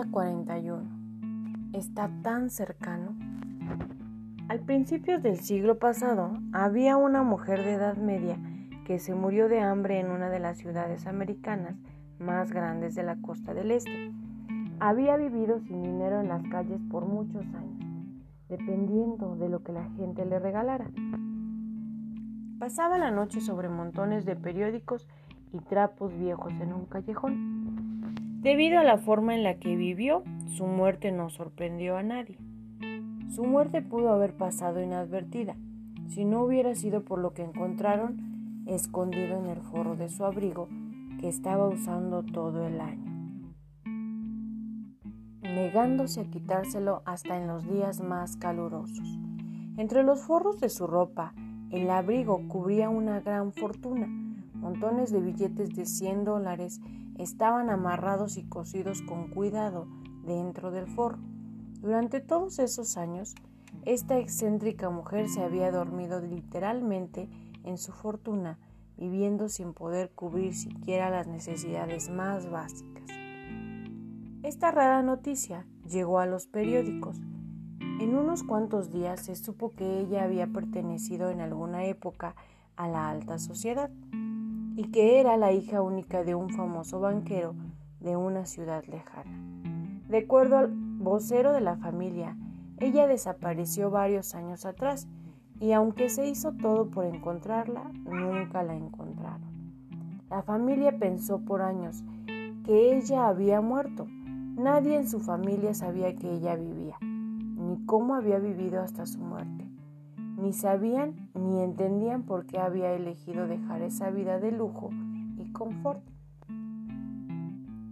Día 41. Está tan cercano. Al principio del siglo pasado había una mujer de edad media que se murió de hambre en una de las ciudades americanas más grandes de la costa del este. Había vivido sin dinero en las calles por muchos años, dependiendo de lo que la gente le regalara. Pasaba la noche sobre montones de periódicos y trapos viejos en un callejón. Debido a la forma en la que vivió, su muerte no sorprendió a nadie. Su muerte pudo haber pasado inadvertida si no hubiera sido por lo que encontraron escondido en el forro de su abrigo que estaba usando todo el año, negándose a quitárselo hasta en los días más calurosos. Entre los forros de su ropa, el abrigo cubría una gran fortuna, Montones de billetes de 100 dólares estaban amarrados y cosidos con cuidado dentro del forro. Durante todos esos años, esta excéntrica mujer se había dormido literalmente en su fortuna, viviendo sin poder cubrir siquiera las necesidades más básicas. Esta rara noticia llegó a los periódicos. En unos cuantos días se supo que ella había pertenecido en alguna época a la alta sociedad y que era la hija única de un famoso banquero de una ciudad lejana. De acuerdo al vocero de la familia, ella desapareció varios años atrás y aunque se hizo todo por encontrarla, nunca la encontraron. La familia pensó por años que ella había muerto. Nadie en su familia sabía que ella vivía, ni cómo había vivido hasta su muerte ni sabían ni entendían por qué había elegido dejar esa vida de lujo y confort.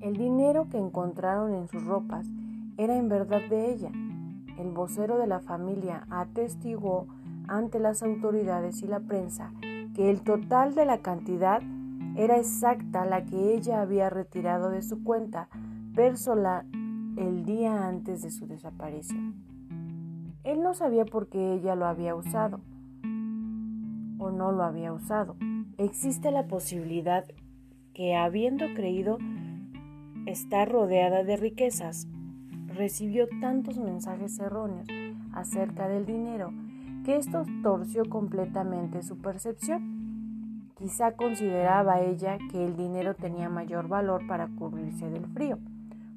El dinero que encontraron en sus ropas era en verdad de ella. El vocero de la familia atestiguó ante las autoridades y la prensa que el total de la cantidad era exacta la que ella había retirado de su cuenta personal el día antes de su desaparición. Él no sabía por qué ella lo había usado o no lo había usado. Existe la posibilidad que habiendo creído estar rodeada de riquezas, recibió tantos mensajes erróneos acerca del dinero que esto torció completamente su percepción. Quizá consideraba ella que el dinero tenía mayor valor para cubrirse del frío,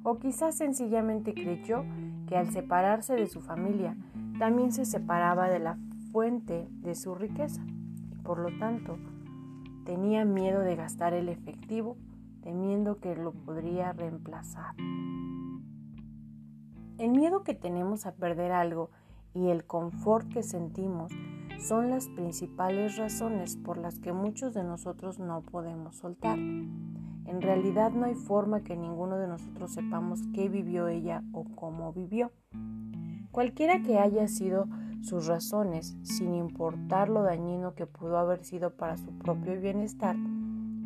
o quizá sencillamente creyó que al separarse de su familia también se separaba de la fuente de su riqueza y por lo tanto tenía miedo de gastar el efectivo temiendo que lo podría reemplazar. El miedo que tenemos a perder algo y el confort que sentimos son las principales razones por las que muchos de nosotros no podemos soltar. En realidad no hay forma que ninguno de nosotros sepamos qué vivió ella o cómo vivió. Cualquiera que haya sido sus razones, sin importar lo dañino que pudo haber sido para su propio bienestar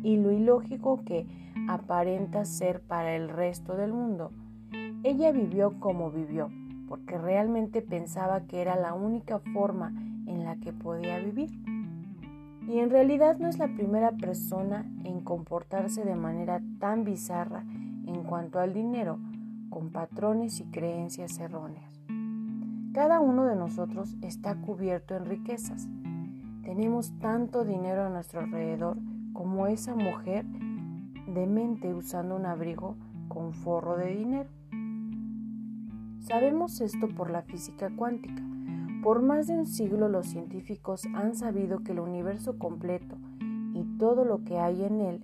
y lo ilógico que aparenta ser para el resto del mundo, ella vivió como vivió, porque realmente pensaba que era la única forma en la que podía vivir. Y en realidad no es la primera persona en comportarse de manera tan bizarra en cuanto al dinero, con patrones y creencias erróneas. Cada uno de nosotros está cubierto en riquezas. Tenemos tanto dinero a nuestro alrededor como esa mujer demente usando un abrigo con forro de dinero. Sabemos esto por la física cuántica. Por más de un siglo los científicos han sabido que el universo completo y todo lo que hay en él,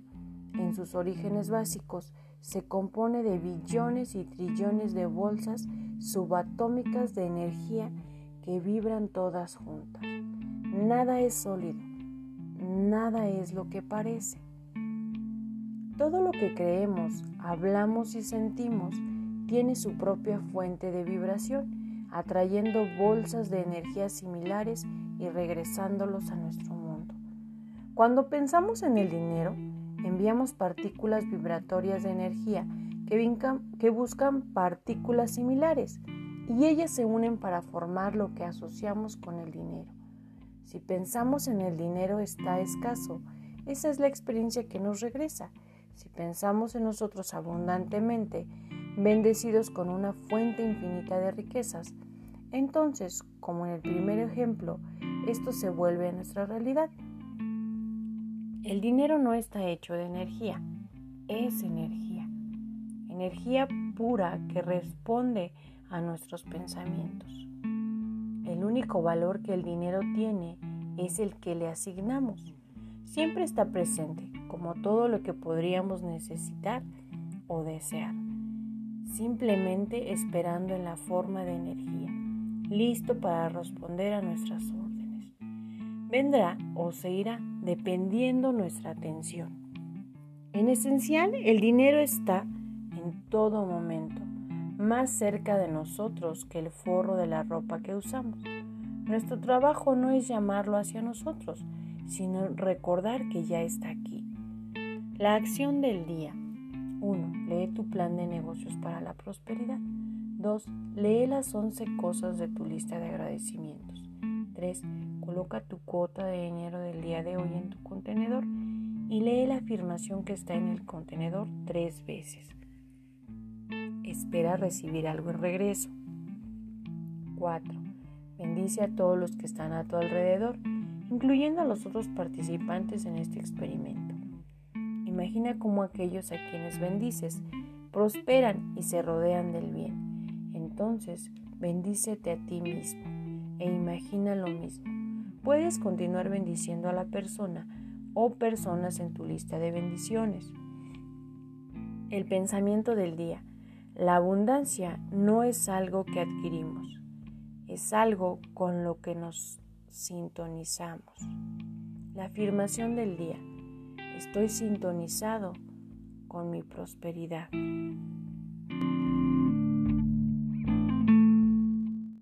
en sus orígenes básicos, se compone de billones y trillones de bolsas subatómicas de energía que vibran todas juntas. Nada es sólido, nada es lo que parece. Todo lo que creemos, hablamos y sentimos tiene su propia fuente de vibración, atrayendo bolsas de energía similares y regresándolos a nuestro mundo. Cuando pensamos en el dinero, enviamos partículas vibratorias de energía que, buscan partículas similares y ellas se unen para formar lo que asociamos con el dinero. Si pensamos en el dinero está escaso, esa es la experiencia que nos regresa. Si pensamos en nosotros abundantemente, bendecidos con una fuente infinita de riquezas. Entonces, como en el primer ejemplo, esto se vuelve a nuestra realidad. El dinero no está hecho de energía, es energía. Energía pura que responde a nuestros pensamientos. El único valor que el dinero tiene es el que le asignamos. Siempre está presente, como todo lo que podríamos necesitar o desear, simplemente esperando en la forma de energía, listo para responder a nuestras órdenes. Vendrá o se irá dependiendo nuestra atención. En esencial, el dinero está en todo momento, más cerca de nosotros que el forro de la ropa que usamos. Nuestro trabajo no es llamarlo hacia nosotros, sino recordar que ya está aquí. La acción del día. 1. Lee tu plan de negocios para la prosperidad. 2. Lee las 11 cosas de tu lista de agradecimientos. 3. Coloca tu cuota de dinero del día de hoy en tu contenedor y lee la afirmación que está en el contenedor tres veces. Espera recibir algo en regreso. 4. Bendice a todos los que están a tu alrededor incluyendo a los otros participantes en este experimento. Imagina cómo aquellos a quienes bendices prosperan y se rodean del bien. Entonces, bendícete a ti mismo e imagina lo mismo. Puedes continuar bendiciendo a la persona o personas en tu lista de bendiciones. El pensamiento del día. La abundancia no es algo que adquirimos, es algo con lo que nos sintonizamos. La afirmación del día. Estoy sintonizado con mi prosperidad.